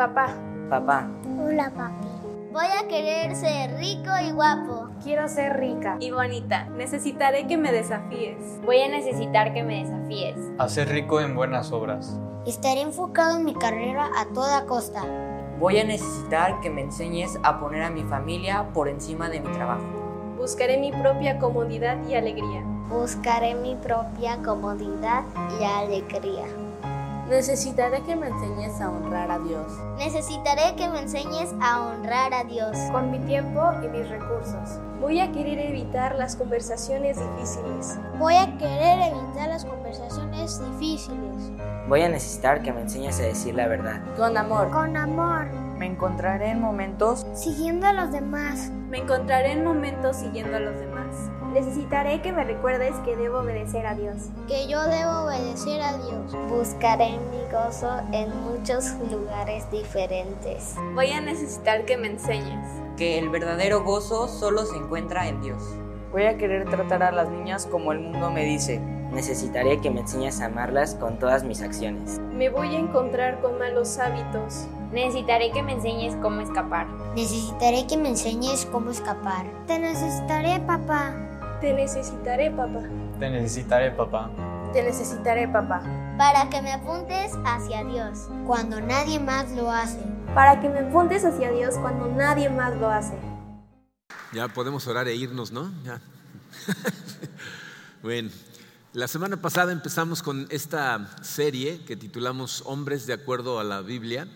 Papá. Papá. Hola, papi. Voy a querer ser rico y guapo. Quiero ser rica y bonita. Necesitaré que me desafíes. Voy a necesitar que me desafíes. A ser rico en buenas obras. Estaré enfocado en mi carrera a toda costa. Voy a necesitar que me enseñes a poner a mi familia por encima de mi trabajo. Buscaré mi propia comodidad y alegría. Buscaré mi propia comodidad y alegría. Necesitaré que me enseñes a honrar a Dios. Necesitaré que me enseñes a honrar a Dios. Con mi tiempo y mis recursos. Voy a querer evitar las conversaciones difíciles. Voy a querer evitar las conversaciones difíciles. Voy a necesitar que me enseñes a decir la verdad. Con amor. Con amor. Me encontraré en momentos siguiendo a los demás. Me encontraré en momentos siguiendo a los demás. Necesitaré que me recuerdes que debo obedecer a Dios. Que yo debo obedecer a Dios. Buscaré mi gozo en muchos lugares diferentes. Voy a necesitar que me enseñes. Que el verdadero gozo solo se encuentra en Dios. Voy a querer tratar a las niñas como el mundo me dice. Necesitaré que me enseñes a amarlas con todas mis acciones. Me voy a encontrar con malos hábitos. Necesitaré que me enseñes cómo escapar. Necesitaré que me enseñes cómo escapar. Te necesitaré, papá. Te necesitaré, papá. Te necesitaré, papá. Te necesitaré, papá. Para que me apuntes hacia Dios cuando nadie más lo hace. Para que me apuntes hacia Dios cuando nadie más lo hace. Ya podemos orar e irnos, ¿no? Ya. bueno, la semana pasada empezamos con esta serie que titulamos Hombres de acuerdo a la Biblia.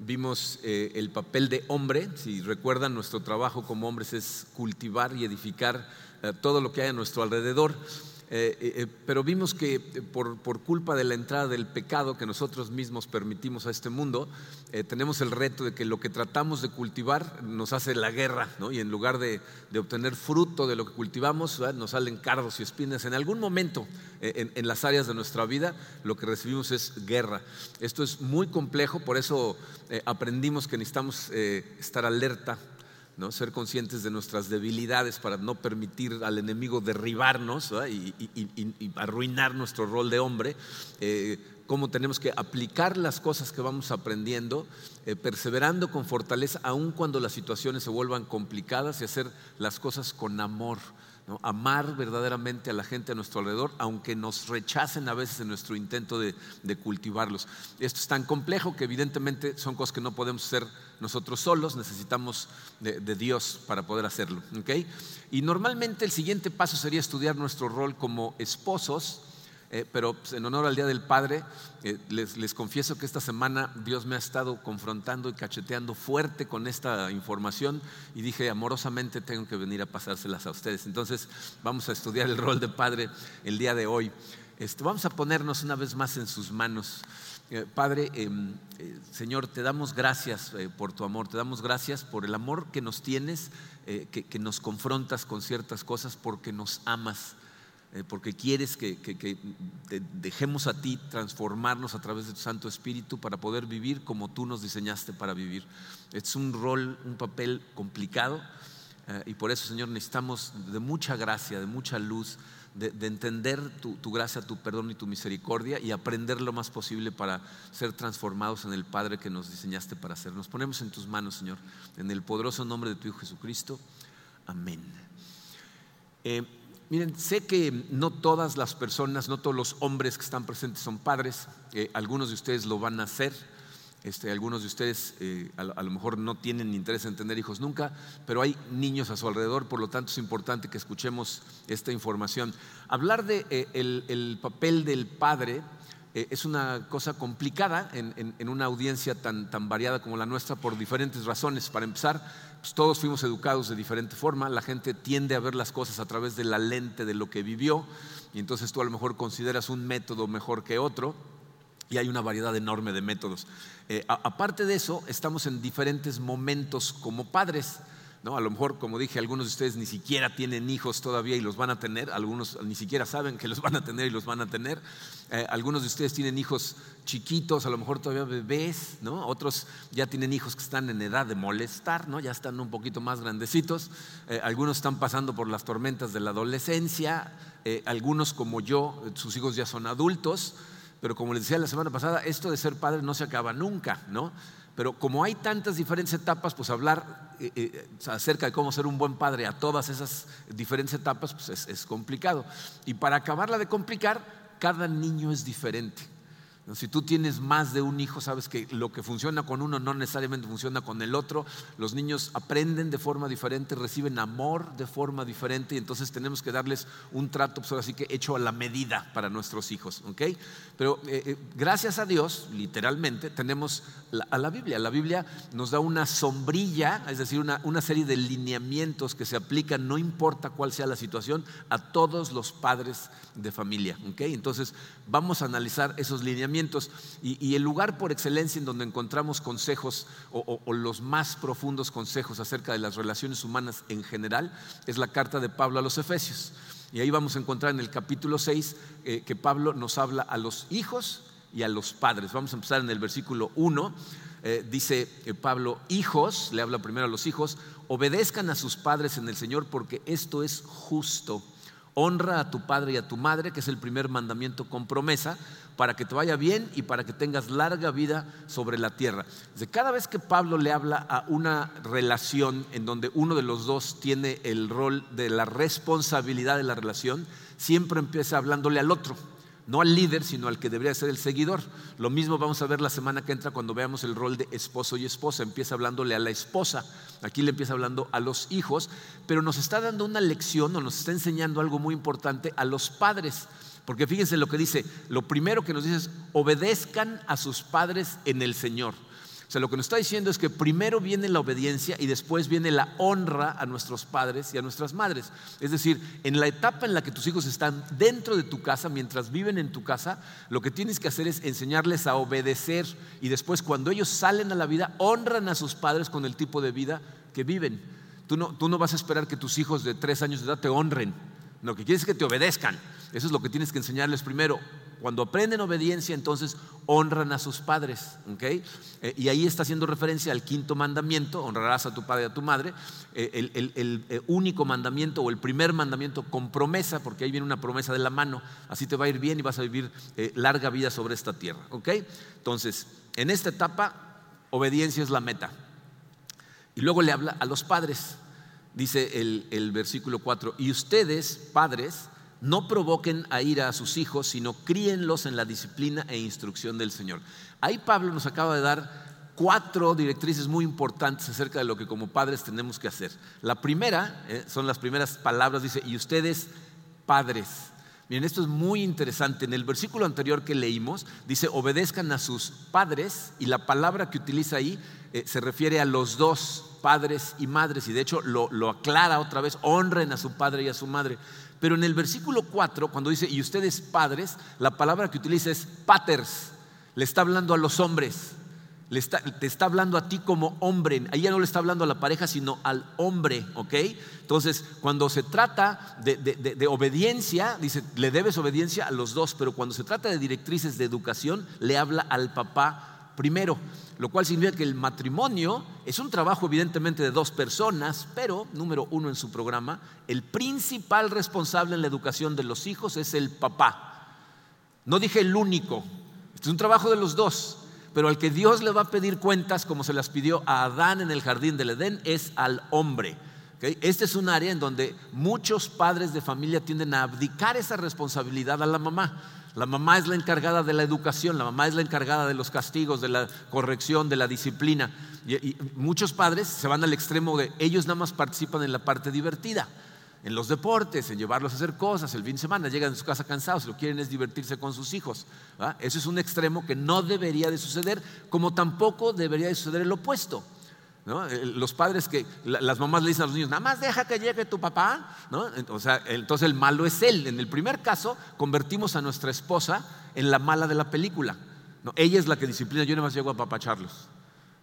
Vimos eh, el papel de hombre, si recuerdan, nuestro trabajo como hombres es cultivar y edificar todo lo que hay a nuestro alrededor. Eh, pero vimos que por, culpa de la entrada del pecado que nosotros mismos permitimos a este mundo, tenemos el reto de que lo que tratamos de cultivar nos hace la guerra, ¿no? y en lugar de, obtener fruto de lo que cultivamos, nos salen cardos y espinas. En algún momento en, en, las áreas de nuestra vida, lo que recibimos es guerra. Esto es muy complejo, por eso aprendimos que necesitamos estar alerta ¿no? ser conscientes de nuestras debilidades para no permitir al enemigo derribarnos y, arruinar nuestro rol de hombre, eh, cómo tenemos que aplicar las cosas que vamos aprendiendo, eh, perseverando con fortaleza, aun cuando las situaciones se vuelvan complicadas y hacer las cosas con amor amar verdaderamente a la gente a nuestro alrededor, aunque nos rechacen a veces en nuestro intento de, cultivarlos. Esto es tan complejo que evidentemente son cosas que no podemos hacer nosotros solos, necesitamos de, Dios para poder hacerlo. Y normalmente el siguiente paso sería estudiar nuestro rol como esposos eh, pero pues, en honor al Día del Padre, eh, les, confieso que esta semana Dios me ha estado confrontando y cacheteando fuerte con esta información y dije, amorosamente tengo que venir a pasárselas a ustedes. Entonces vamos a estudiar el rol de padre el día de hoy. Este, vamos a ponernos una vez más en sus manos. Eh, padre, em, Señor, te damos gracias por tu amor, te damos gracias por el amor que nos tienes, que nos confrontas con ciertas cosas porque nos amas. Eh, porque quieres que, dejemos a ti transformarnos a través de tu Santo Espíritu para poder vivir como tú nos diseñaste para vivir. Es un rol, un papel complicado eh, y por eso, Señor, necesitamos de mucha gracia, de mucha luz, de, entender tu, gracia, tu perdón y tu misericordia y aprender lo más posible para ser transformados en el Padre que nos diseñaste para ser. Nos ponemos en tus manos, Señor, en el poderoso nombre de tu Hijo Jesucristo. Amén. Eh, Miren, sé que no todas las personas, no todos los hombres que están presentes son padres, eh, algunos de ustedes lo van a hacer, este, algunos de ustedes eh, a, lo mejor no tienen interés en tener hijos nunca, pero hay niños a su alrededor, por lo tanto es importante que escuchemos esta información. Hablar de eh, el, papel del padre es una cosa complicada en, en, una audiencia tan, tan variada como la nuestra por diferentes razones. Para empezar, pues, todos fuimos educados de diferente forma, la gente tiende a ver las cosas a través de la lente de lo que vivió y entonces tú a lo mejor consideras un método mejor que otro y hay una variedad enorme de métodos. Eh, aparte de eso, estamos en diferentes momentos como padres. A lo mejor, como dije, algunos de ustedes ni siquiera tienen hijos todavía y los van a tener, algunos ni siquiera saben que los van a tener y los van a tener. Eh, algunos de ustedes tienen hijos chiquitos, a lo mejor todavía bebés, ¿no? Otros ya tienen hijos que están en edad de molestar, ¿no? Ya están un poquito más grandecitos. Eh, algunos están pasando por las tormentas de la adolescencia. Eh, algunos, como yo, sus hijos ya son adultos. Pero como les decía la semana pasada, esto de ser padre no se acaba nunca, ¿no? Pero como hay tantas diferentes etapas, pues hablar eh, eh, acerca de cómo ser un buen padre a todas esas diferentes etapas pues es, es complicado. Y para acabarla de complicar, cada niño es diferente. Si tú tienes más de un hijo, sabes que lo que funciona con uno no necesariamente funciona con el otro. Los niños aprenden de forma diferente, reciben amor de forma diferente y entonces tenemos que darles un trato, pues así que hecho a la medida para nuestros hijos. Pero eh, eh, gracias a Dios, literalmente, tenemos a la Biblia. La Biblia nos da una sombrilla, es decir, una, una serie de lineamientos que se aplican, no importa cuál sea la situación, a todos los padres de familia. Entonces vamos a analizar esos lineamientos y, el lugar por excelencia en donde encontramos consejos o, los más profundos consejos acerca de las relaciones humanas en general es la carta de Pablo a los Efesios. Y ahí vamos a encontrar en el capítulo 6 eh, que Pablo nos habla a los hijos y a los padres. Vamos a empezar en el versículo 1. Eh, dice eh, Pablo, hijos, le habla primero a los hijos, obedezcan a sus padres en el Señor porque esto es justo. Honra a tu padre y a tu madre, que es el primer mandamiento con promesa, para que te vaya bien y para que tengas larga vida sobre la tierra. Cada vez que Pablo le habla a una relación en donde uno de los dos tiene el rol de la responsabilidad de la relación, siempre empieza hablándole al otro. No al líder, sino al que debería ser el seguidor. Lo mismo vamos a ver la semana que entra cuando veamos el rol de esposo y esposa. Empieza hablándole a la esposa, aquí le empieza hablando a los hijos, pero nos está dando una lección o nos está enseñando algo muy importante a los padres. Porque fíjense lo que dice, lo primero que nos dice es, obedezcan a sus padres en el Señor. Sea, lo que nos está diciendo es que primero viene la obediencia y después viene la honra a nuestros padres y a nuestras madres. Es decir, en la etapa en la que tus hijos están dentro de tu casa, mientras viven en tu casa, lo que tienes que hacer es enseñarles a obedecer y después cuando ellos salen a la vida, honran a sus padres con el tipo de vida que viven. Tú no, tú no vas a esperar que tus hijos de tres años de edad te honren. Lo que quieres es que te obedezcan. Eso es lo que tienes que enseñarles primero. Cuando aprenden obediencia, entonces honran a sus padres. Eh, y ahí está haciendo referencia al quinto mandamiento, honrarás a tu padre y a tu madre. Eh, el, eh, único mandamiento o el primer mandamiento con promesa, porque ahí viene una promesa de la mano. Así te va a ir bien y vas a vivir larga vida sobre esta tierra. Entonces, en esta etapa, obediencia es la meta. Y luego le habla a los padres dice el, versículo 4, y ustedes, padres, no provoquen a ira a sus hijos, sino críenlos en la disciplina e instrucción del Señor. Ahí Pablo nos acaba de dar cuatro directrices muy importantes acerca de lo que como padres tenemos que hacer. La primera, eh, son las primeras palabras, dice, y ustedes, padres. Miren, esto es muy interesante. En el versículo anterior que leímos, dice, obedezcan a sus padres, y la palabra que utiliza ahí eh, se refiere a los dos padres y madres, y de hecho lo, aclara otra vez, honren a su padre y a su madre. Pero en el versículo 4, cuando dice, y ustedes padres, la palabra que utiliza es paters, le está hablando a los hombres, le está, te está hablando a ti como hombre, ahí ya no le está hablando a la pareja, sino al hombre, ¿ok? Entonces, cuando se trata de, de obediencia, dice, le debes obediencia a los dos, pero cuando se trata de directrices de educación, le habla al papá primero, lo cual significa que el matrimonio es un trabajo evidentemente de dos personas, pero, número uno en su programa, el principal responsable en la educación de los hijos es el papá. No dije el único, este es un trabajo de los dos, pero al que Dios le va a pedir cuentas, como se las pidió a Adán en el jardín del Edén, es al hombre. Este es un área en donde muchos padres de familia tienden a abdicar esa responsabilidad a la mamá. La mamá es la encargada de la educación, la mamá es la encargada de los castigos, de la corrección, de la disciplina. Y, muchos padres se van al extremo de ellos nada más participan en la parte divertida, en los deportes, en llevarlos a hacer cosas. El fin de semana llegan a su casa cansados, lo quieren es divertirse con sus hijos. Eso es un extremo que no debería de suceder, como tampoco debería de suceder el opuesto. Eh, los padres que las mamás le dicen a los niños, nada más deja que llegue tu papá, O sea, entonces el malo es él. En el primer caso, convertimos a nuestra esposa en la mala de la película. ¿no? Ella es la que disciplina, yo nada más llego a papacharlos.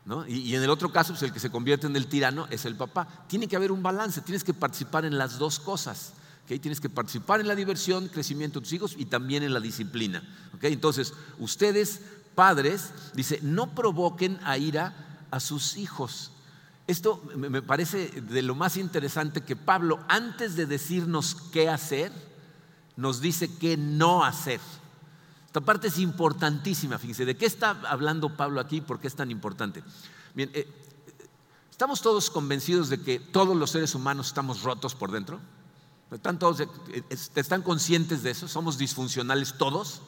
¿no? Y, en el otro caso, pues el que se convierte en el tirano es el papá. Tiene que haber un balance, tienes que participar en las dos cosas. Tienes que participar en la diversión, crecimiento de tus hijos y también en la disciplina. Entonces, ustedes, padres, dice, no provoquen a ira a sus hijos. Esto me parece de lo más interesante que Pablo, antes de decirnos qué hacer, nos dice qué no hacer. Esta parte es importantísima, fíjense, ¿de qué está hablando Pablo aquí? ¿Por qué es tan importante? Bien, eh, ¿estamos todos convencidos de que todos los seres humanos estamos rotos por dentro? ¿Están, todos, eh, ¿Están conscientes de eso? ¿Somos disfuncionales todos?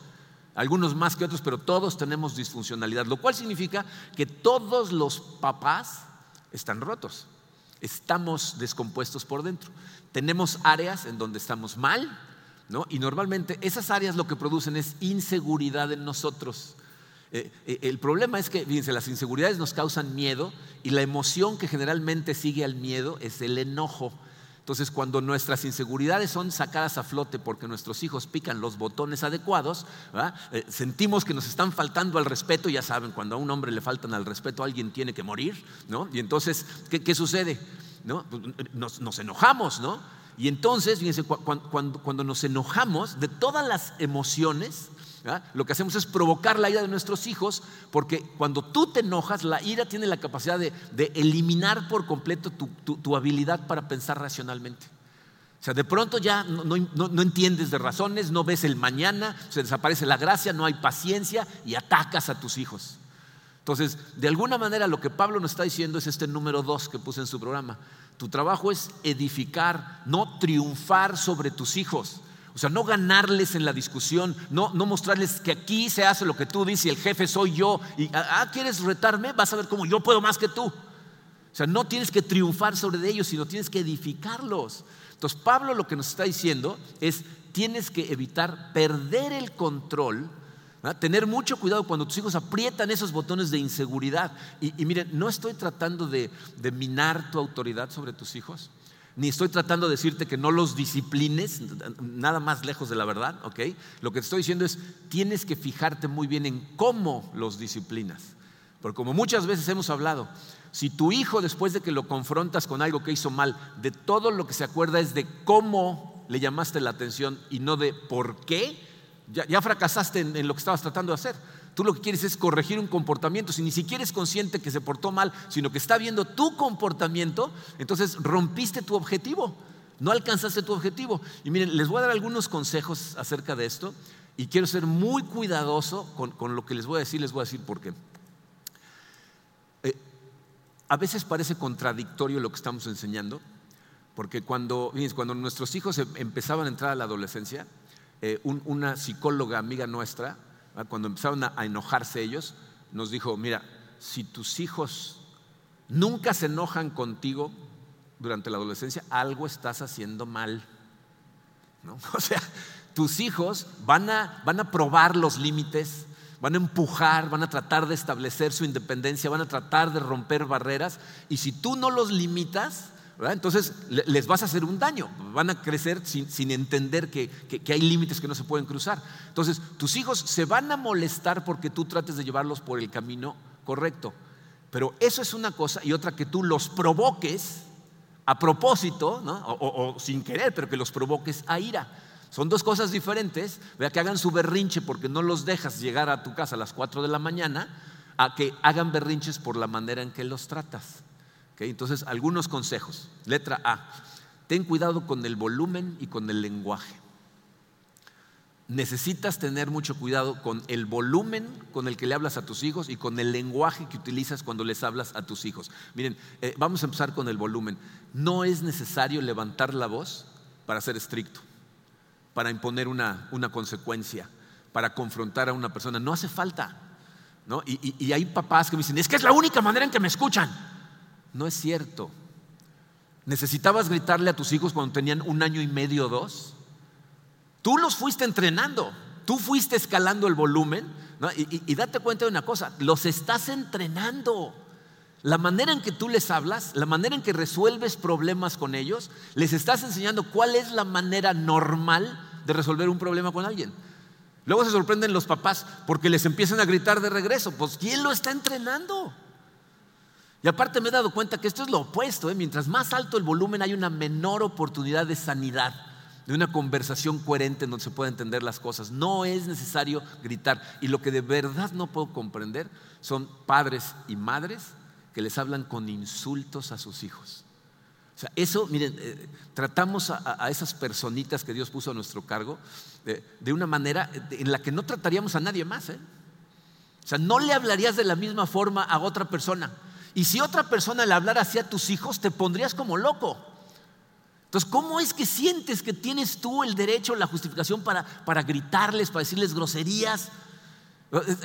Algunos más que otros, pero todos tenemos disfuncionalidad, lo cual significa que todos los papás están rotos, estamos descompuestos por dentro. Tenemos áreas en donde estamos mal, ¿no? Y normalmente esas áreas lo que producen es inseguridad en nosotros. Eh, eh, el problema es que, fíjense, las inseguridades nos causan miedo y la emoción que generalmente sigue al miedo es el enojo. Entonces, cuando nuestras inseguridades son sacadas a flote porque nuestros hijos pican los botones adecuados, eh, sentimos que nos están faltando al respeto, ya saben, cuando a un hombre le faltan al respeto, alguien tiene que morir, ¿no? Y entonces, ¿qué, sucede? ¿No? Pues, nos, enojamos, ¿no? Y entonces, fíjense, cuando nos enojamos, de todas las emociones, Lo que hacemos es provocar la ira de nuestros hijos, porque cuando tú te enojas, la ira tiene la capacidad de, eliminar por completo tu, habilidad para pensar racionalmente. O sea, de pronto ya no, entiendes de razones, no ves el mañana, se desaparece la gracia, no hay paciencia y atacas a tus hijos. Entonces, de alguna manera lo que Pablo nos está diciendo es este número dos que puse en su programa. Tu trabajo es edificar, no triunfar sobre tus hijos. O sea, no ganarles en la discusión, no, no mostrarles que aquí se hace lo que tú dices y el jefe soy yo. Y, ah, ah, ¿quieres retarme? Vas a ver cómo yo puedo más que tú. O sea, no tienes que triunfar sobre ellos, sino tienes que edificarlos. Entonces, Pablo lo que nos está diciendo es, tienes que evitar perder el control, tener mucho cuidado cuando tus hijos aprietan esos botones de inseguridad. Y, miren, no estoy tratando de, de minar tu autoridad sobre tus hijos ni estoy tratando de decirte que no los disciplines, nada más lejos de la verdad, ¿ok? Lo que te estoy diciendo es, tienes que fijarte muy bien en cómo los disciplinas. Porque como muchas veces hemos hablado, si tu hijo después de que lo confrontas con algo que hizo mal, de todo lo que se acuerda es de cómo le llamaste la atención y no de por qué, ya, fracasaste en lo que estabas tratando de hacer. Tú lo que quieres es corregir un comportamiento. Si ni siquiera es consciente que se portó mal, sino que está viendo tu comportamiento, entonces rompiste tu objetivo. No alcanzaste tu objetivo. Y miren, les voy a dar algunos consejos acerca de esto. Y quiero ser muy cuidadoso con, lo que les voy a decir. Les voy a decir por qué. Eh, a veces parece contradictorio lo que estamos enseñando. Porque cuando, cuando nuestros hijos em, empezaban a entrar a la adolescencia, eh, una psicóloga amiga nuestra cuando empezaron a enojarse ellos, nos dijo, mira, si tus hijos nunca se enojan contigo durante la adolescencia, algo estás haciendo mal. O sea, tus hijos van a, van a probar los límites, van a empujar, van a tratar de establecer su independencia, van a tratar de romper barreras, y si tú no los limitas, entonces les vas a hacer un daño, van a crecer sin, entender que, hay límites que no se pueden cruzar. Entonces tus hijos se van a molestar porque tú trates de llevarlos por el camino correcto. Pero eso es una cosa y otra que tú los provoques a propósito, o, sin querer, pero que los provoques a ira. Son dos cosas diferentes, vea que hagan su berrinche porque no los dejas llegar a tu casa a las 4 de la mañana, a que hagan berrinches por la manera en que los tratas. Entonces, algunos consejos. Letra A, ten cuidado con el volumen y con el lenguaje. Necesitas tener mucho cuidado con el volumen con el que le hablas a tus hijos y con el lenguaje que utilizas cuando les hablas a tus hijos. Miren, eh, vamos a empezar con el volumen. No es necesario levantar la voz para ser estricto, para imponer una, consecuencia, para confrontar a una persona. No hace falta. Y, y hay papás que me dicen, es que es la única manera en que me escuchan. No es cierto. ¿Necesitabas gritarle a tus hijos cuando tenían un año y medio o dos? Tú los fuiste entrenando, tú fuiste escalando el volumen y, date cuenta de una cosa, los estás entrenando. La manera en que tú les hablas, la manera en que resuelves problemas con ellos, les estás enseñando cuál es la manera normal de resolver un problema con alguien. Luego se sorprenden los papás porque les empiezan a gritar de regreso. Pues ¿quién lo está entrenando? Y aparte me he dado cuenta que esto es lo opuesto. ¿eh? Mientras más alto el volumen hay una menor oportunidad de sanidad, de una conversación coherente en donde se pueda entender las cosas. No es necesario gritar. Y lo que de verdad no puedo comprender son padres y madres que les hablan con insultos a sus hijos. O sea, eso, miren, eh, tratamos a, esas personitas que Dios puso a nuestro cargo eh, de una manera en la que no trataríamos a nadie más. ¿eh? O sea, no le hablarías de la misma forma a otra persona. Y si otra persona le hablara así a tus hijos, te pondrías como loco. Entonces, ¿cómo es que sientes que tienes tú el derecho, la justificación para, para gritarles, para decirles groserías?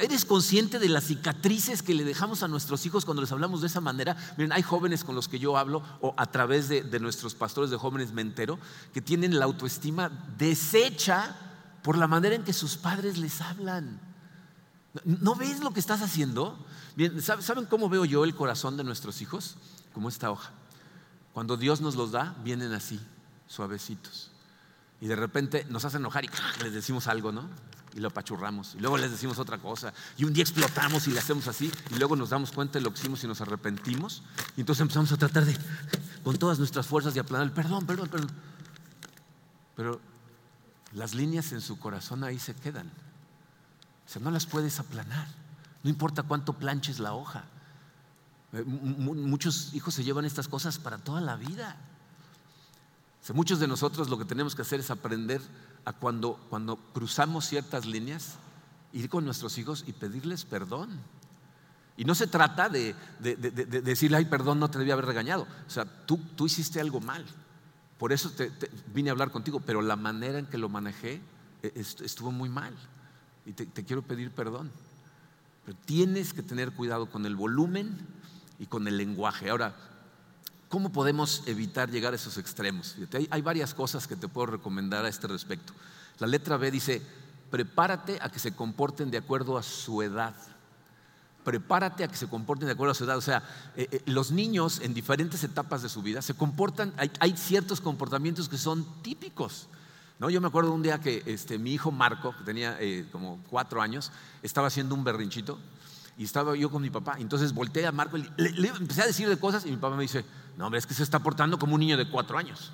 ¿Eres consciente de las cicatrices que le dejamos a nuestros hijos cuando les hablamos de esa manera? Miren, hay jóvenes con los que yo hablo o a través de, nuestros pastores de jóvenes me entero que tienen la autoestima deshecha por la manera en que sus padres les hablan. ¿No ves lo que estás haciendo? ¿Saben cómo veo yo el corazón de nuestros hijos? Como esta hoja. Cuando Dios nos los da, vienen así, suavecitos. Y de repente nos hacen enojar y les decimos algo, ¿no? y lo apachurramos. Y luego les decimos otra cosa. Y un día explotamos y le hacemos así. Y luego nos damos cuenta de lo que hicimos y nos arrepentimos. Y entonces empezamos a tratar de, con todas nuestras fuerzas, de aplanar perdón, perdón, perdón. Pero las líneas en su corazón ahí se quedan. O sea, no las puedes aplanar. No importa cuánto planches la hoja. Eh, muchos hijos se llevan estas cosas para toda la vida. Muchos de nosotros lo que tenemos que hacer es aprender a cuando, cuando cruzamos ciertas líneas, ir con nuestros hijos y pedirles perdón. Y no se trata de, decirle, ay, perdón, no te debía haber regañado. O sea, tú, tú hiciste algo mal. Por eso te, vine a hablar contigo, pero la manera en que lo manejé e, estuvo muy mal. Y te, quiero pedir perdón. Pero tienes que tener cuidado con el volumen y con el lenguaje. Ahora, ¿Cómo podemos evitar llegar a esos extremos? Hay, varias cosas que te puedo recomendar a este respecto. La letra B dice, prepárate a que se comporten de acuerdo a su edad. Prepárate a que se comporten de acuerdo a su edad. O sea, eh, eh, los niños en diferentes etapas de su vida se comportan, hay, ciertos comportamientos que son típicos. ¿No? Yo me acuerdo un día que este, mi hijo Marco, que tenía eh, como cuatro años, estaba haciendo un berrinchito y estaba yo con mi papá. Entonces volteé a Marco y le, empecé a decir de cosas y mi papá me dice, no, hombre, es que se está portando como un niño de cuatro años.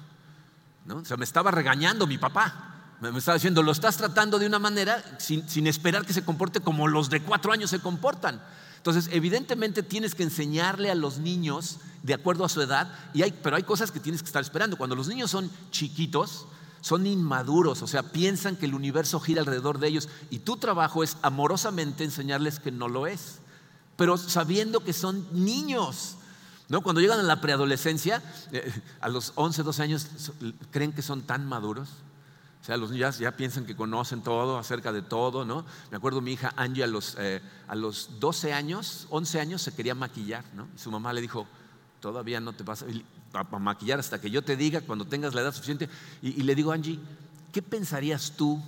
¿No? O sea, me estaba regañando mi papá. Me, estaba diciendo, lo estás tratando de una manera sin, sin esperar que se comporte como los de cuatro años se comportan. Entonces, evidentemente tienes que enseñarle a los niños de acuerdo a su edad, y hay, pero hay cosas que tienes que estar esperando. Cuando los niños son chiquitos, son inmaduros, o sea, piensan que el universo gira alrededor de ellos y tu trabajo es amorosamente enseñarles que no lo es, pero sabiendo que son niños. ¿No? Cuando llegan a la preadolescencia, eh, a los 11, 12 años, creen que son tan maduros. O sea, los ya, piensan que conocen todo, acerca de todo, ¿no? Me acuerdo mi hija Angie a los, eh, a los 12 años, 11 años se quería maquillar, ¿no? Y su mamá le dijo, todavía no te vas a, maquillar hasta que yo te diga cuando tengas la edad suficiente. Y, le digo, Angie, ¿qué pensarías tú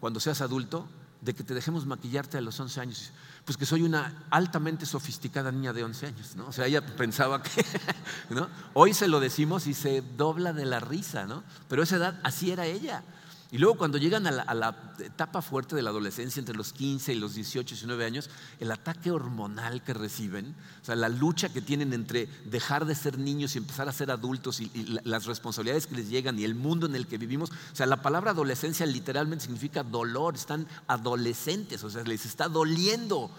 cuando seas adulto de que te dejemos maquillarte a los 11 años? Pues que soy una altamente sofisticada niña de 11 años, ¿no? O sea, ella pensaba que, ¿no? Hoy se lo decimos y se dobla de la risa, ¿no? Pero esa edad así era ella. Y luego cuando llegan a la, etapa fuerte de la adolescencia, entre los 15 y los 18, 19 años, el ataque hormonal que reciben, o sea, la lucha que tienen entre dejar de ser niños y empezar a ser adultos y, las responsabilidades que les llegan y el mundo en el que vivimos, o sea, la palabra adolescencia literalmente significa dolor, están adolescentes, o sea, les está doliendo,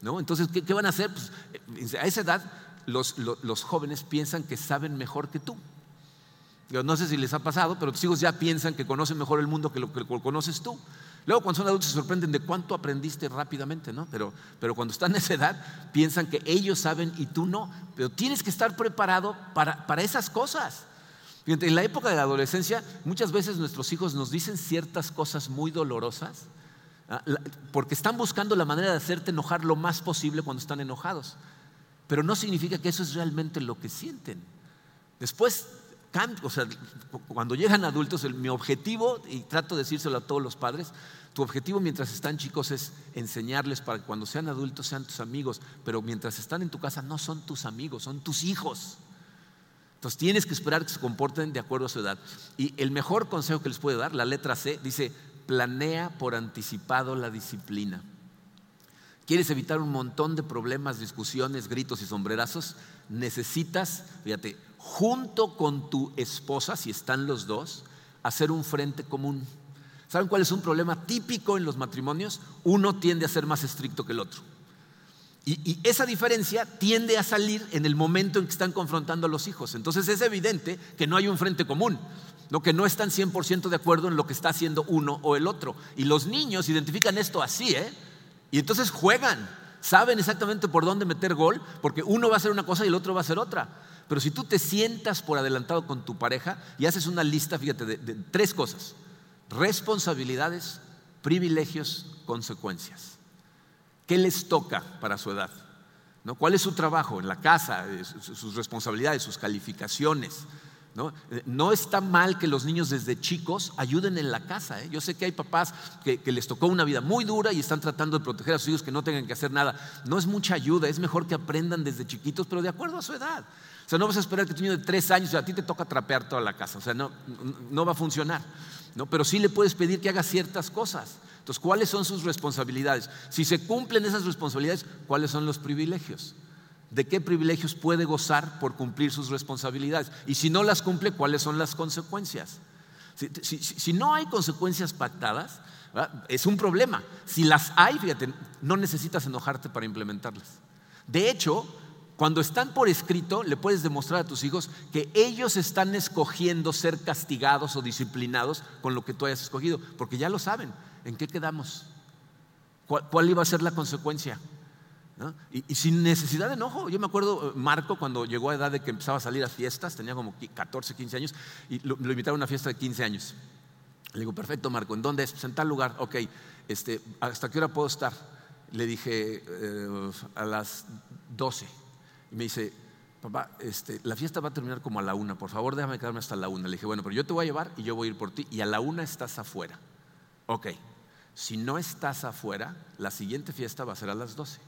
¿no? Entonces, ¿qué, van a hacer? Pues, a esa edad los jóvenes piensan que saben mejor que tú no sé si les ha pasado, pero tus hijos ya piensan que conocen mejor el mundo que lo que conoces tú. Luego cuando son adultos se sorprenden de cuánto aprendiste rápidamente, ¿no? Pero, pero cuando están en esa edad piensan que ellos saben y tú no. Pero tienes que estar preparado para, para esas cosas. en la época de la adolescencia muchas veces nuestros hijos nos dicen ciertas cosas muy dolorosas ah, porque están buscando la manera de hacerte enojar lo más posible cuando están enojados. Pero no significa que eso es realmente lo que sienten. Después o sea, cuando llegan adultos, mi objetivo, y trato de decírselo a todos los padres, tu objetivo mientras están chicos es enseñarles para que cuando sean adultos sean tus amigos, pero mientras están en tu casa no son tus amigos, son tus hijos. Entonces tienes que esperar que se comporten de acuerdo a su edad. Y el mejor consejo que les puedo dar, la letra C, dice, planea por anticipado la disciplina. ¿Quieres evitar un montón de problemas, discusiones, gritos y sombrerazos? Necesitas, fíjate, junto con tu esposa, si están los dos, hacer un frente común. ¿Saben cuál es un problema típico en los matrimonios? Uno tiende a ser más estricto que el otro. Y, esa diferencia tiende a salir en el momento en que están confrontando a los hijos. Entonces es evidente que no hay un frente común, ¿no? que no están 100% de acuerdo en lo que está haciendo uno o el otro. Y los niños identifican esto así, ¿eh? Y entonces juegan, saben exactamente por dónde meter gol, porque uno va a hacer una cosa y el otro va a hacer otra. Pero si tú te sientas por adelantado con tu pareja y haces una lista, fíjate, de, tres cosas, responsabilidades, privilegios, consecuencias. ¿Qué les toca para su edad? ¿No? ¿Cuál es su trabajo en la casa, sus responsabilidades, sus calificaciones? ¿No? ¿no? está mal que los niños desde chicos ayuden en la casa. ¿eh? Yo sé que hay papás que, que, les tocó una vida muy dura y están tratando de proteger a sus hijos que no tengan que hacer nada. No es mucha ayuda, es mejor que aprendan desde chiquitos, pero de acuerdo a su edad. O sea, no vas a esperar que tu niño de tres años, a ti te toca trapear toda la casa. O sea, no, no va a funcionar. ¿no? Pero sí le puedes pedir que haga ciertas cosas. Entonces, ¿cuáles son sus responsabilidades? Si se cumplen esas responsabilidades, ¿cuáles son los privilegios? ¿De qué privilegios puede gozar por cumplir sus responsabilidades? Y si no las cumple, ¿cuáles son las consecuencias? Si no hay consecuencias pactadas, ¿verdad? es un problema. Si las hay, fíjate, no necesitas enojarte para implementarlas. De hecho, cuando están por escrito, le puedes demostrar a tus hijos que ellos están escogiendo ser castigados o disciplinados con lo que tú hayas escogido, porque ya lo saben. ¿En qué quedamos? ¿Cuál, iba a ser la consecuencia? Y, sin necesidad de enojo. Yo me acuerdo, Marco, cuando llegó a edad de que empezaba a salir a fiestas, tenía como 14, 15 años, y lo, lo invitaron a una fiesta de 15 años. Le digo, perfecto, Marco, ¿en dónde es? Pues en tal lugar. Ok, este, ¿hasta qué hora puedo estar? Le dije, eh, a las 12. Y me dice, papá, este, la fiesta va a terminar como a la una, por favor déjame quedarme hasta la una. Le dije, bueno, pero yo te voy a llevar y yo voy a ir por ti y a la una estás afuera. Ok, si no estás afuera, la siguiente fiesta va a ser a las 12.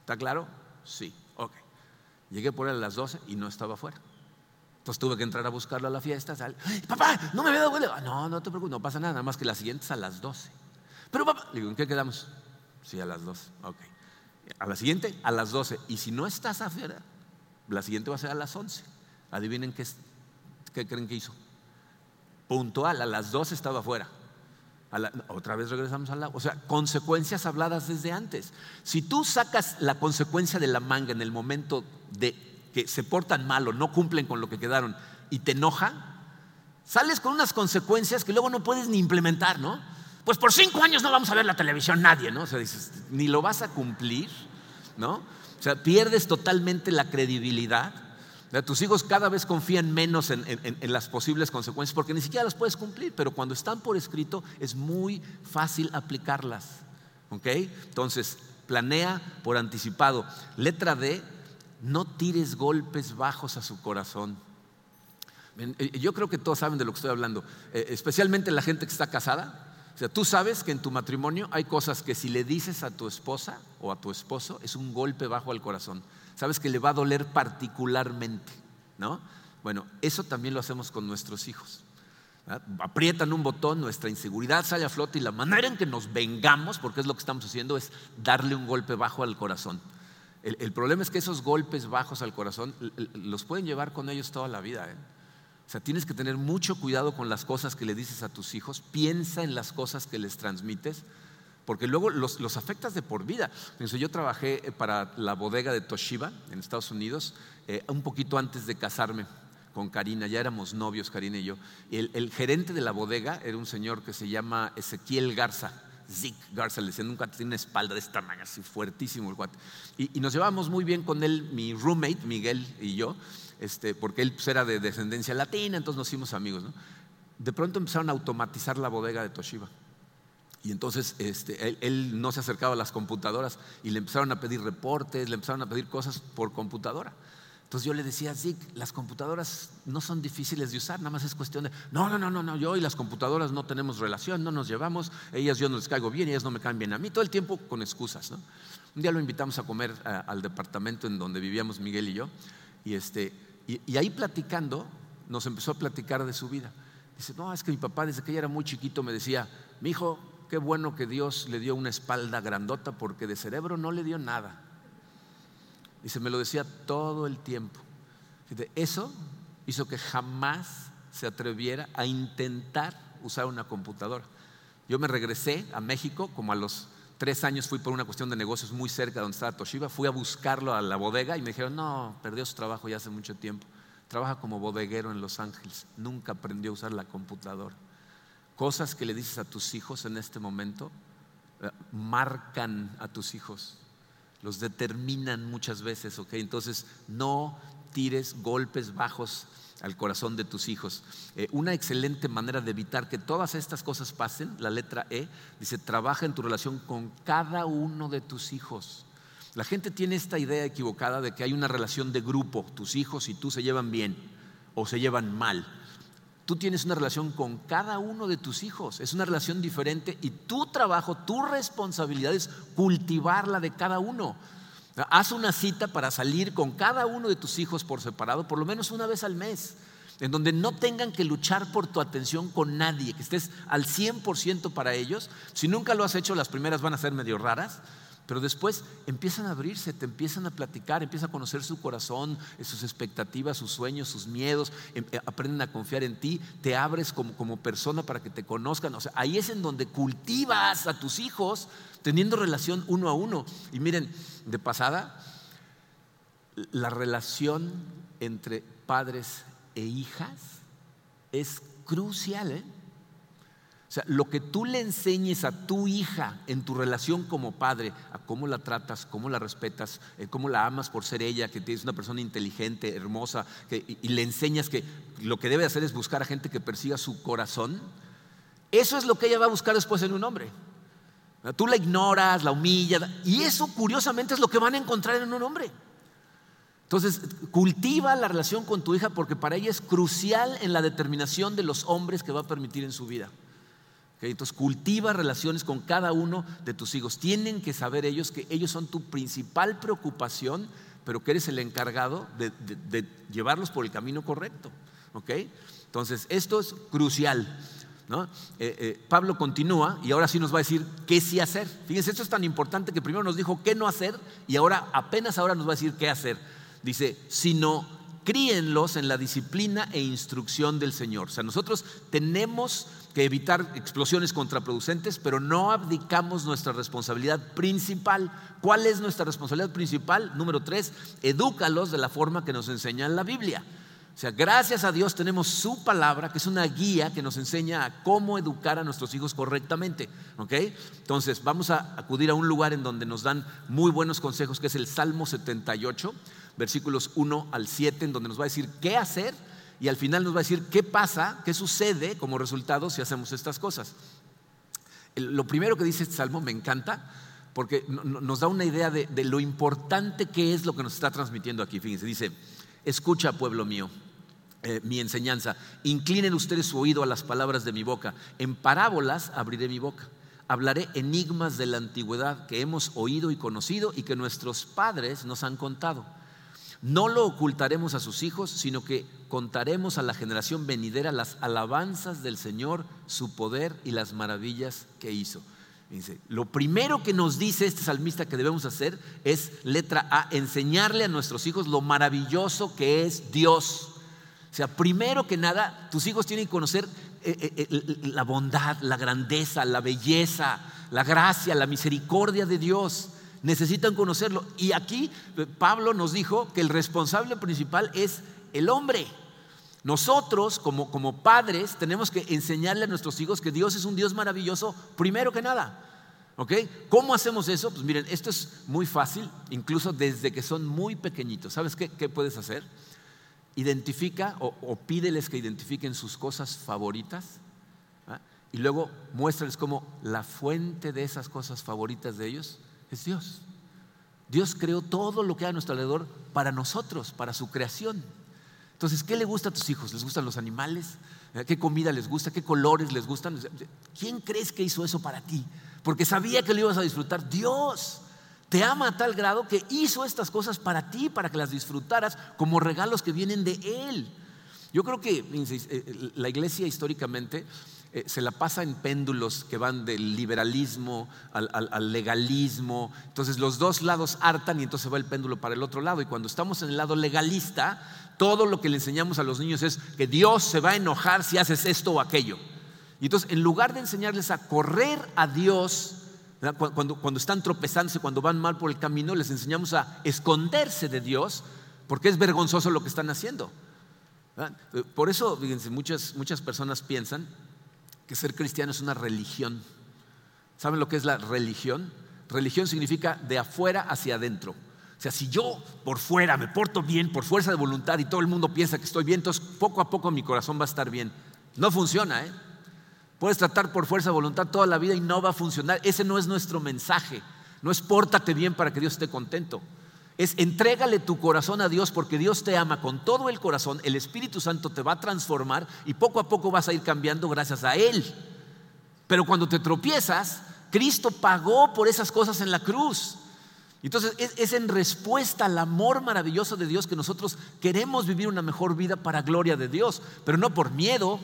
¿Está claro? Sí, ok. Llegué por él a las 12 y no estaba afuera. Entonces tuve que entrar a buscarlo a la fiesta. Sal, papá, no me había dado cuenta. No, no te preocupes, no pasa nada, nada más que la siguiente es a las 12. Pero papá, le digo, ¿en qué quedamos? Sí, a las 12. Ok. A la siguiente, a las 12. Y si no estás afuera, la siguiente va a ser a las 11. Adivinen qué, creen que hizo. Puntual, a las 12 estaba afuera. Otra vez regresamos al lado. O sea, consecuencias habladas desde antes. Si tú sacas la consecuencia de la manga en el momento de que se portan mal o no cumplen con lo que quedaron y te enoja, sales con unas consecuencias que luego no puedes ni implementar, ¿no? Pues por cinco años no vamos a ver la televisión nadie, ¿no? O sea, dices, ni lo vas a cumplir, ¿no? O sea, pierdes totalmente la credibilidad. Tus hijos cada vez confían menos en, las posibles consecuencias porque ni siquiera las puedes cumplir, pero cuando están por escrito es muy fácil aplicarlas. ¿Ok? Entonces, planea por anticipado. Letra D, no tires golpes bajos a su corazón. Yo creo que todos saben de lo que estoy hablando, especialmente la gente que está casada. O sea, tú sabes que en tu matrimonio hay cosas que si le dices a tu esposa o a tu esposo es un golpe bajo al corazón sabes que le va a doler particularmente, ¿no? Bueno, eso también lo hacemos con nuestros hijos. Aprietan un botón, nuestra inseguridad sale a flote y la manera en que nos vengamos, porque es lo que estamos haciendo, es darle un golpe bajo al corazón. El, el problema es que esos golpes bajos al corazón los pueden llevar con ellos toda la vida. ¿eh? O sea, tienes que tener mucho cuidado con las cosas que le dices a tus hijos, piensa en las cosas que les transmites porque luego los, los, afectas de por vida. Entonces, yo trabajé para la bodega de Toshiba en Estados Unidos eh, un poquito antes de casarme con Karina, ya éramos novios Karina y yo. El, el, gerente de la bodega era un señor que se llama Ezequiel Garza. Zick Garza, le decían, nunca tiene una espalda de esta tamaño, así fuertísimo el cuate. Y, y, nos llevábamos muy bien con él, mi roommate, Miguel y yo, este, porque él pues, era de descendencia latina, entonces nos hicimos amigos. ¿no? De pronto empezaron a automatizar la bodega de Toshiba. Y entonces este, él, él, no se acercaba a las computadoras y le empezaron a pedir reportes, le empezaron a pedir cosas por computadora. Entonces yo le decía, Zic, las computadoras no son difíciles de usar, nada más es cuestión de, no, no, no, no, no, yo y las computadoras no tenemos relación, no nos llevamos, ellas yo no les caigo bien, ellas no me caen bien a mí, todo el tiempo con excusas. ¿no? Un día lo invitamos a comer a, al departamento en donde vivíamos Miguel y yo, y, este, y, ahí platicando nos empezó a platicar de su vida. Dice, no, es que mi papá desde que ella era muy chiquito me decía, mi hijo, qué bueno que Dios le dio una espalda grandota porque de cerebro no le dio nada. Se me lo decía todo el tiempo. Eso hizo que jamás se atreviera a intentar usar una computadora. Yo me regresé a México como a los tres años fui por una cuestión de negocios muy cerca donde estaba Toshiba, fui a buscarlo a la bodega y me dijeron, no, perdió su trabajo ya hace mucho tiempo. Trabaja como bodeguero en Los Ángeles, nunca aprendió a usar la computadora. Cosas que le dices a tus hijos en este momento eh, marcan a tus hijos, los determinan muchas veces, ¿ok? Entonces, no tires golpes bajos al corazón de tus hijos. Eh, una excelente manera de evitar que todas estas cosas pasen, la letra E, dice, trabaja en tu relación con cada uno de tus hijos. La gente tiene esta idea equivocada de que hay una relación de grupo, tus hijos y tú se llevan bien o se llevan mal. Tú tienes una relación con cada uno de tus hijos, es una relación diferente y tu trabajo, tu responsabilidad es cultivarla de cada uno. Haz una cita para salir con cada uno de tus hijos por separado, por lo menos una vez al mes, en donde no tengan que luchar por tu atención con nadie, que estés al 100% para ellos. Si nunca lo has hecho, las primeras van a ser medio raras, pero después empiezan a abrirse, te empiezan a platicar, empiezan a conocer su corazón, sus expectativas, sus sueños, sus miedos, em, eh, aprenden a confiar en ti, te abres como, como persona para que te conozcan. O sea, ahí es en donde cultivas a tus hijos teniendo relación uno a uno. Y miren, de pasada, la relación entre padres e hijas es crucial. ¿eh? O sea, lo que tú le enseñes a tu hija en tu relación como padre, a cómo la tratas, cómo la respetas, eh, cómo la amas por ser ella, que es una persona inteligente, hermosa, y, y, le enseñas que lo que debe hacer es buscar a gente que persiga su corazón, eso es lo que ella va a buscar después en un hombre. Tú la ignoras, la humillas, y eso curiosamente es lo que van a encontrar en un hombre. Entonces, cultiva la relación con tu hija porque para ella es crucial en la determinación de los hombres que va a permitir en su vida. Entonces, cultiva relaciones con cada uno de tus hijos. Tienen que saber ellos que ellos son tu principal preocupación, pero que eres el encargado de, llevarlos por el camino correcto. Entonces, esto es crucial. Eh, eh, Pablo continúa y ahora sí nos va a decir qué sí hacer. Fíjense, esto es tan importante que primero nos dijo qué no hacer y ahora apenas ahora nos va a decir qué hacer. Dice, sino críenlos en la disciplina e instrucción del Señor. O sea, nosotros tenemos que evitar explosiones contraproducentes, pero no abdicamos nuestra responsabilidad principal. ¿Cuál es nuestra responsabilidad principal? Número tres, edúcalos de la forma que nos enseña en la Biblia. O sea, gracias a Dios tenemos su palabra, que es una guía que nos enseña a cómo educar a nuestros hijos correctamente. ¿Ok? Entonces, vamos a acudir a un lugar en donde nos dan muy buenos consejos, que es el Salmo 78, versículos 1 al 7, en donde nos va a decir qué hacer y al final nos va a decir qué pasa, qué sucede como resultado si hacemos estas cosas. Lo primero que dice este Salmo me encanta porque nos da una idea de, lo importante que es lo que nos está transmitiendo aquí. Fíjense, dice, escucha pueblo mío eh, mi enseñanza. Inclinen ustedes su oído a las palabras de mi boca. En parábolas abriré mi boca. Hablaré enigmas de la antigüedad que hemos oído y conocido y que nuestros padres nos han contado. No lo ocultaremos a sus hijos, sino que contaremos a la generación venidera las alabanzas del Señor, su poder y las maravillas que hizo. Dice, lo primero que nos dice este salmista que debemos hacer es, letra A, enseñarle a nuestros hijos lo maravilloso que es Dios. O sea, primero que nada, tus hijos tienen que conocer eh, eh, eh, la bondad, la grandeza, la belleza, la gracia, la misericordia de Dios. Necesitan conocerlo. Y aquí Pablo nos dijo que el responsable principal es el hombre. Nosotros, como, como padres, tenemos que enseñarle a nuestros hijos que Dios es un Dios maravilloso, primero que nada. ¿Ok? ¿Cómo hacemos eso? Pues miren, esto es muy fácil, incluso desde que son muy pequeñitos. ¿Sabes qué, qué puedes hacer? identifica o, pídeles que identifiquen sus cosas favoritas ¿ah? y luego muéstrales cómo la fuente de esas cosas favoritas de ellos es Dios. Dios creó todo lo que hay a nuestro alrededor para nosotros, para su creación. Entonces, ¿qué le gusta a tus hijos? ¿Les gustan los animales? ¿Eh? ¿Qué comida les gusta? ¿Qué colores les gustan? ¿Quién crees que hizo eso para ti? Porque sabía que lo ibas a disfrutar. Dios. Te ama a tal grado que hizo estas cosas para ti, para que las disfrutaras como regalos que vienen de Él. Yo creo que eh, la iglesia históricamente eh, se la pasa en péndulos que van del liberalismo al, legalismo. Entonces los dos lados hartan y entonces va el péndulo para el otro lado. Y cuando estamos en el lado legalista, todo lo que le enseñamos a los niños es que Dios se va a enojar si haces esto o aquello. Y entonces en lugar de enseñarles a correr a Dios Cuando, cuando están tropezándose, cuando van mal por el camino, les enseñamos a esconderse de Dios porque es vergonzoso lo que están haciendo. Por eso, fíjense, muchas, muchas personas piensan que ser cristiano es una religión. ¿Saben lo que es la religión? Religión significa de afuera hacia adentro. O sea, si yo por fuera me porto bien, por fuerza de voluntad y todo el mundo piensa que estoy bien, entonces poco a poco mi corazón va a estar bien. No funciona, ¿eh? Puedes tratar por fuerza de voluntad toda la vida y no va a funcionar. Ese no es nuestro mensaje. No es pórtate bien para que Dios esté contento. Es entrégale tu corazón a Dios porque Dios te ama con todo el corazón. El Espíritu Santo te va a transformar y poco a poco vas a ir cambiando gracias a Él. Pero cuando te tropiezas, Cristo pagó por esas cosas en la cruz. Entonces es, en respuesta al amor maravilloso de Dios que nosotros queremos vivir una mejor vida para gloria de Dios, pero no por miedo,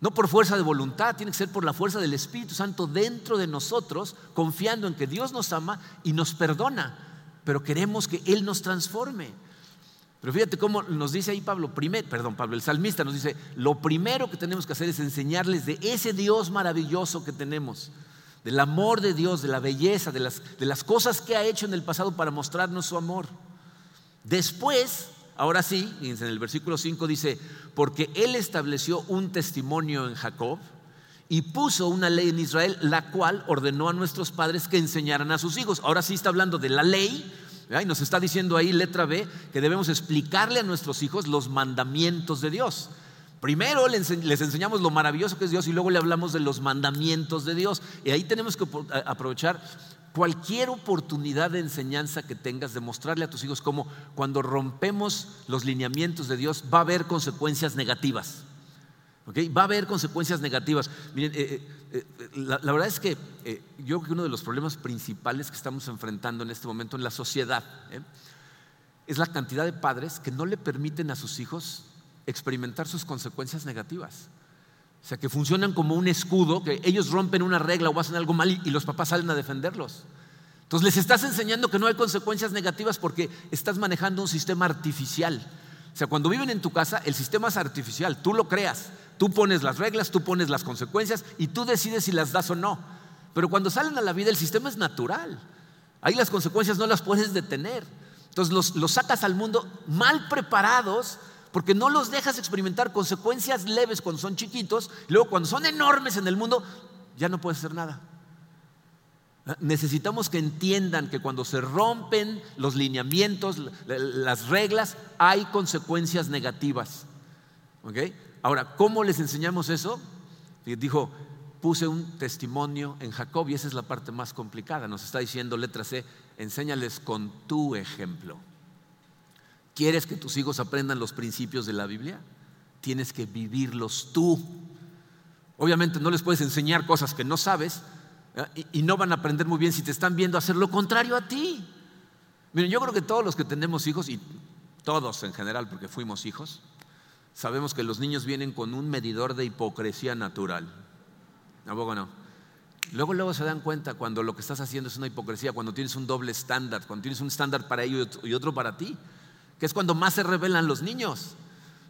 no por fuerza de voluntad, tiene que ser por la fuerza del Espíritu Santo dentro de nosotros, confiando en que Dios nos ama y nos perdona, pero queremos que Él nos transforme. Pero fíjate cómo nos dice ahí Pablo, perdón, Pablo, el salmista nos dice, lo primero que tenemos que hacer es enseñarles de ese Dios maravilloso que tenemos del amor de Dios, de la belleza, de las, de las cosas que ha hecho en el pasado para mostrarnos su amor. Después, ahora sí, en el versículo 5 dice, porque Él estableció un testimonio en Jacob y puso una ley en Israel, la cual ordenó a nuestros padres que enseñaran a sus hijos. Ahora sí está hablando de la ley, y nos está diciendo ahí, letra B, que debemos explicarle a nuestros hijos los mandamientos de Dios. Primero les enseñamos lo maravilloso que es Dios y luego le hablamos de los mandamientos de Dios. Y ahí tenemos que aprovechar cualquier oportunidad de enseñanza que tengas, de mostrarle a tus hijos cómo cuando rompemos los lineamientos de Dios va a haber consecuencias negativas. Va a haber consecuencias negativas. Miren, eh, eh, eh, la, verdad es que yo creo que uno de los problemas principales que estamos enfrentando en este momento en la sociedad es la cantidad de padres que no le permiten a sus hijos experimentar sus consecuencias negativas. O sea, que funcionan como un escudo, que ellos rompen una regla o hacen algo mal y, los papás salen a defenderlos. Entonces les estás enseñando que no hay consecuencias negativas porque estás manejando un sistema artificial. O sea, cuando viven en tu casa, el sistema es artificial, tú lo creas, tú pones las reglas, tú pones las consecuencias y tú decides si las das o no. Pero cuando salen a la vida, el sistema es natural. Ahí las consecuencias no las puedes detener. Entonces los, los sacas al mundo mal preparados porque no los dejas experimentar consecuencias leves cuando son chiquitos, luego cuando son enormes en el mundo, ya no puedes hacer nada. Necesitamos que entiendan que cuando se rompen los lineamientos, las reglas, hay consecuencias negativas. Ahora, ¿cómo les enseñamos eso? Dijo, puse un testimonio en Jacob y esa es la parte más complicada. Nos está diciendo letra C, enséñales con tu ejemplo. ¿Quieres que tus hijos aprendan los principios de la Biblia? Tienes que vivirlos tú. Obviamente no les puedes enseñar cosas que no sabes y, no van a aprender muy bien si te están viendo hacer lo contrario a ti. Miren, yo creo que todos los que tenemos hijos, y todos en general porque fuimos hijos, sabemos que los niños vienen con un medidor de hipocresía natural. ¿A no? Luego, luego se dan cuenta cuando lo que estás haciendo es una hipocresía, cuando tienes un doble estándar, cuando tienes un estándar para ellos y otro para ti que es cuando más se revelan los niños.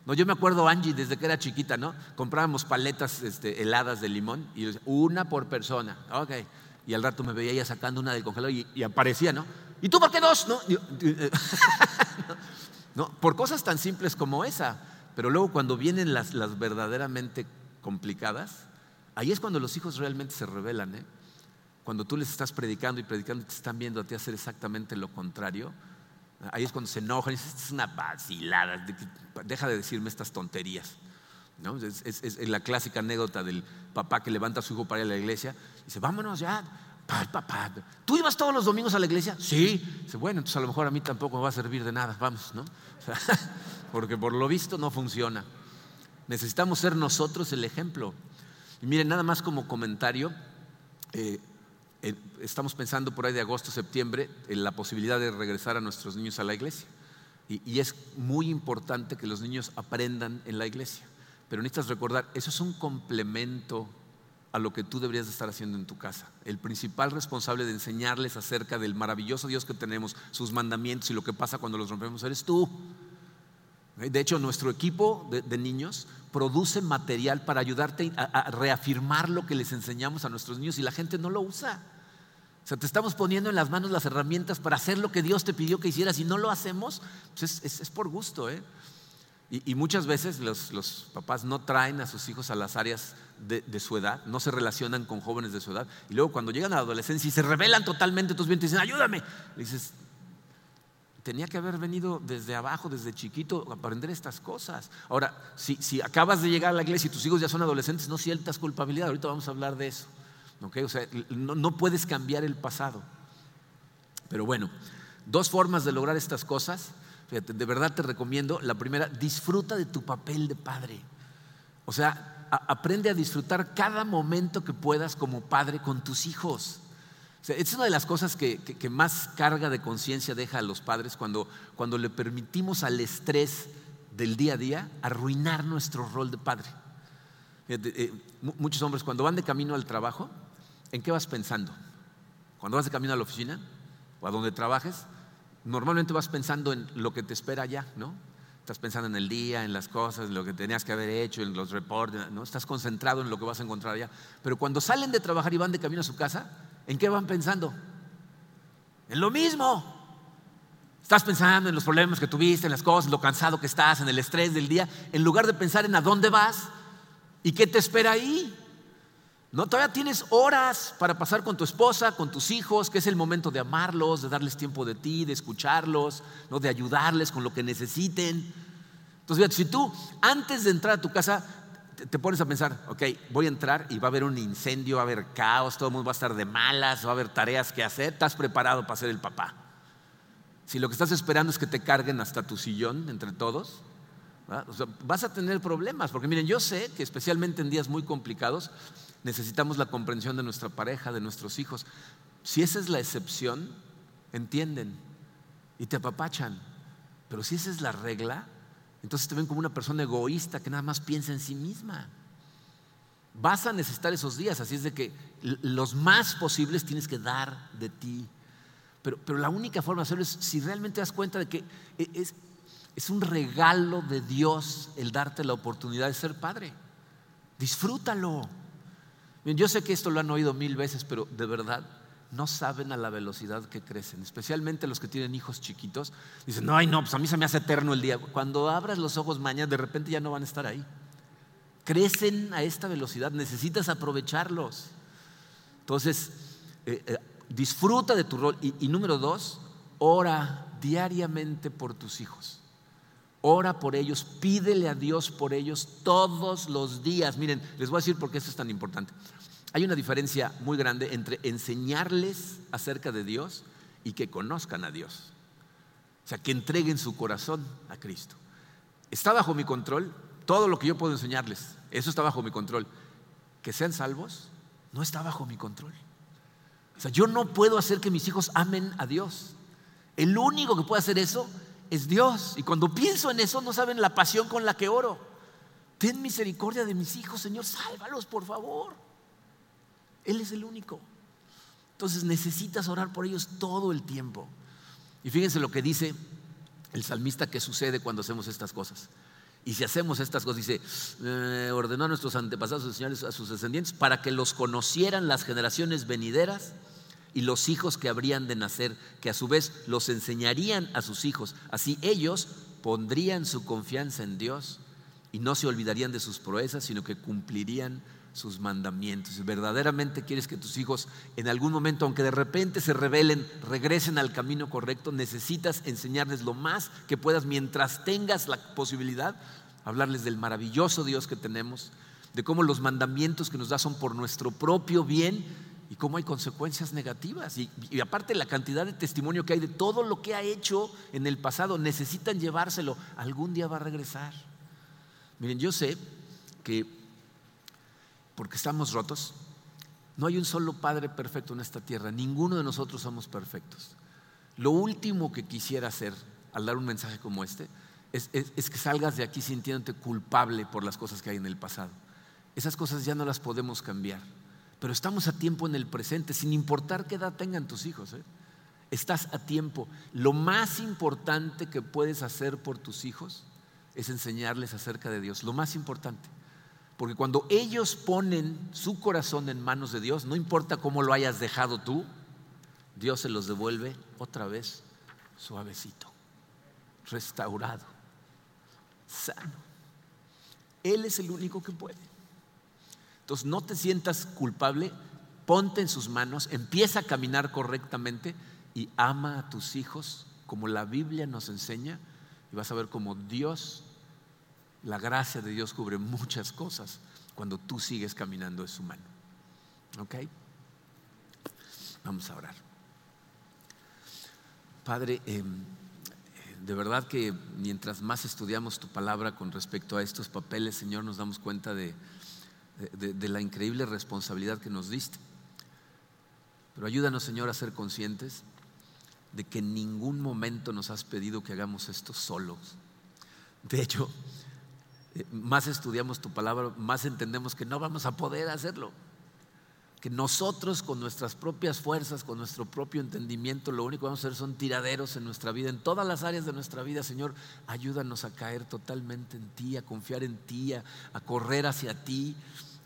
No, yo me acuerdo Angie desde que era chiquita, ¿no? Comprábamos paletas este, heladas de limón y una por persona. Ok. Y al rato me veía ella sacando una del congelador y, aparecía, ¿no? ¿Y tú por qué dos? No, no, por cosas tan simples como esa. Pero luego cuando vienen las, las verdaderamente complicadas, ahí es cuando los hijos realmente se revelan, ¿eh? Cuando tú les estás predicando y predicando y te están viendo a ti hacer exactamente lo contrario, Ahí es cuando se enojan y dicen, es una vacilada, deja de decirme estas tonterías. ¿No? Es, la clásica anécdota del papá que levanta a su hijo para ir a la iglesia. Dice, vámonos ya. Papá, ¿tú ibas todos los domingos a la iglesia? Sí. Dice, bueno, entonces a lo mejor a mí tampoco me va a servir de nada. Vamos, ¿no? porque por lo visto no funciona. Necesitamos ser nosotros el ejemplo. Y miren, nada más como comentario, eh, estamos pensando por ahí de agosto, septiembre, en la posibilidad de regresar a nuestros niños a la iglesia. Y, es muy importante que los niños aprendan en la iglesia. Pero necesitas recordar, eso es un complemento a lo que tú deberías estar haciendo en tu casa. El principal responsable de enseñarles acerca del maravilloso Dios que tenemos, sus mandamientos y lo que pasa cuando los rompemos, eres tú. De hecho, nuestro equipo de, niños produce material para ayudarte a, reafirmar lo que les enseñamos a nuestros niños y la gente no lo usa. O sea, te estamos poniendo en las manos las herramientas para hacer lo que Dios te pidió que hicieras y no lo hacemos, pues es, por gusto. ¿eh? Y, muchas veces los, papás no traen a sus hijos a las áreas de, su edad, no se relacionan con jóvenes de su edad. Y luego cuando llegan a la adolescencia y se rebelan totalmente, entonces bien te dicen, ayúdame. Dices, tenía que haber venido desde abajo, desde chiquito, a aprender estas cosas. Ahora, si, si, acabas de llegar a la iglesia y tus hijos ya son adolescentes, no sientas culpabilidad. Ahorita vamos a hablar de eso. ¿okay? O sea, no, no puedes cambiar el pasado. Pero bueno, dos formas de lograr estas cosas. De verdad te recomiendo. La primera, disfruta de tu papel de padre. O sea, aprende a disfrutar cada momento que puedas como padre con tus hijos. O es una de las cosas que, que, más carga de conciencia deja a los padres cuando, cuando le permitimos al estrés del día a día arruinar nuestro rol de padre. Fíjate, eh, muchos hombres cuando van de camino al trabajo, ¿en qué vas pensando? Cuando vas de camino a la oficina o a donde trabajes, normalmente vas pensando en lo que te espera allá, ¿no? Estás pensando en el día, en las cosas, en lo que tenías que haber hecho, en los reportes, ¿no? Estás concentrado en lo que vas a encontrar allá. Pero cuando salen de trabajar y van de camino a su casa, ¿en qué van pensando? En lo mismo. Estás pensando en los problemas que tuviste, en las cosas, lo cansado que estás, en el estrés del día, en lugar de pensar en a dónde vas y qué te espera ahí. No, todavía tienes horas para pasar con tu esposa, con tus hijos, que es el momento de amarlos, de darles tiempo de ti, de escucharlos, ¿no? de ayudarles con lo que necesiten. Entonces, si tú antes de entrar a tu casa te, pones a pensar, ok, voy a entrar y va a haber un incendio, va a haber caos, todo el mundo va a estar de malas, va a haber tareas que hacer, estás preparado para ser el papá. Si lo que estás esperando es que te carguen hasta tu sillón entre todos, o sea, vas a tener problemas, porque miren, yo sé que especialmente en días muy complicados necesitamos la comprensión de nuestra pareja, de nuestros hijos. Si esa es la excepción, entienden y te apapachan. Pero si esa es la regla, entonces te ven como una persona egoísta que nada más piensa en sí misma. Vas a necesitar esos días, así es de que los más posibles tienes que dar de ti. Pero, pero la única forma de hacerlo es si realmente te das cuenta de que es, es un regalo de Dios el darte la oportunidad de ser padre. Disfrútalo. Yo sé que esto lo han oído mil veces, pero de verdad no saben a la velocidad que crecen, especialmente los que tienen hijos chiquitos. Dicen, no, ay, no, pues a mí se me hace eterno el día. Cuando abras los ojos mañana, de repente ya no van a estar ahí. Crecen a esta velocidad, necesitas aprovecharlos. Entonces, eh, eh, disfruta de tu rol. Y, y número dos, ora diariamente por tus hijos. Ora por ellos, pídele a Dios por ellos todos los días. Miren, les voy a decir por qué esto es tan importante. Hay una diferencia muy grande entre enseñarles acerca de Dios y que conozcan a Dios. O sea, que entreguen su corazón a Cristo. Está bajo mi control todo lo que yo puedo enseñarles. Eso está bajo mi control. Que sean salvos no está bajo mi control. O sea, yo no puedo hacer que mis hijos amen a Dios. El único que puede hacer eso es Dios. Y cuando pienso en eso, no saben la pasión con la que oro. Ten misericordia de mis hijos, Señor, sálvalos, por favor. Él es el único. Entonces necesitas orar por ellos todo el tiempo. Y fíjense lo que dice el salmista que sucede cuando hacemos estas cosas. Y si hacemos estas cosas, dice, eh, ordenó a nuestros antepasados, señores, a sus descendientes, para que los conocieran las generaciones venideras y los hijos que habrían de nacer, que a su vez los enseñarían a sus hijos. Así ellos pondrían su confianza en Dios y no se olvidarían de sus proezas, sino que cumplirían sus mandamientos. Si verdaderamente quieres que tus hijos en algún momento, aunque de repente se rebelen, regresen al camino correcto, necesitas enseñarles lo más que puedas mientras tengas la posibilidad, hablarles del maravilloso Dios que tenemos, de cómo los mandamientos que nos da son por nuestro propio bien y cómo hay consecuencias negativas. Y, y, aparte la cantidad de testimonio que hay de todo lo que ha hecho en el pasado, necesitan llevárselo. Algún día va a regresar. Miren, yo sé que porque estamos rotos, no hay un solo Padre perfecto en esta tierra. Ninguno de nosotros somos perfectos. Lo último que quisiera hacer al dar un mensaje como este es, que salgas de aquí sintiéndote culpable por las cosas que hay en el pasado. Esas cosas ya no las podemos cambiar pero estamos a tiempo en el presente, sin importar qué edad tengan tus hijos. ¿eh? Estás a tiempo. Lo más importante que puedes hacer por tus hijos es enseñarles acerca de Dios, lo más importante. Porque cuando ellos ponen su corazón en manos de Dios, no importa cómo lo hayas dejado tú, Dios se los devuelve otra vez suavecito, restaurado, sano. Él es el único que puede. Entonces no te sientas culpable, ponte en sus manos, empieza a caminar correctamente y ama a tus hijos como la Biblia nos enseña y vas a ver como Dios, la gracia de Dios cubre muchas cosas cuando tú sigues caminando en su mano. ¿Ok? Vamos a orar. Padre, em, de verdad que mientras más estudiamos tu palabra con respecto a estos papeles, Señor, nos damos cuenta de, de, la increíble responsabilidad que nos diste. Pero ayúdanos, Señor, a ser conscientes de que en ningún momento nos has pedido que hagamos esto solos. De hecho, eh, más estudiamos tu palabra, más entendemos que no vamos a poder hacerlo. Que nosotros con nuestras propias fuerzas, con nuestro propio entendimiento, lo único que vamos a hacer son tiraderos en nuestra vida, en todas las áreas de nuestra vida. Señor, ayúdanos a caer totalmente en ti, a confiar en ti, a, correr hacia ti,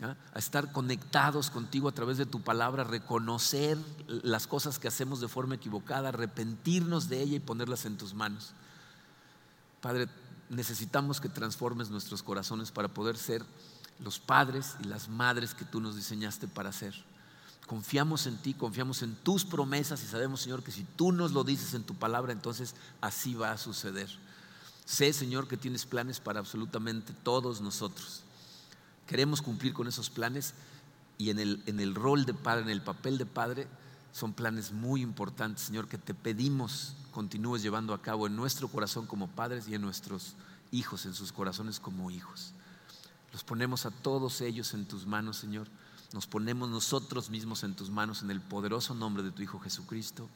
a estar conectados contigo a través de tu palabra, reconocer las cosas que hacemos de forma equivocada, arrepentirnos de ella y ponerlas en tus manos. Padre, necesitamos que transformes nuestros corazones para poder ser los padres y las madres que tú nos diseñaste para ser. Confiamos en ti, confiamos en tus promesas y sabemos, Señor, que si tú nos lo dices en tu palabra, entonces así va a suceder. Sé, Señor, que tienes planes para absolutamente todos nosotros. Queremos cumplir con esos planes y en el, en el rol de padre, en el papel de padre, son planes muy importantes, Señor, que te pedimos continúes llevando a cabo en nuestro corazón como padres y en nuestros hijos, en sus corazones como hijos. Los ponemos a todos ellos en tus manos, Señor. Nos ponemos nosotros mismos en tus manos en el poderoso nombre de tu Hijo Jesucristo.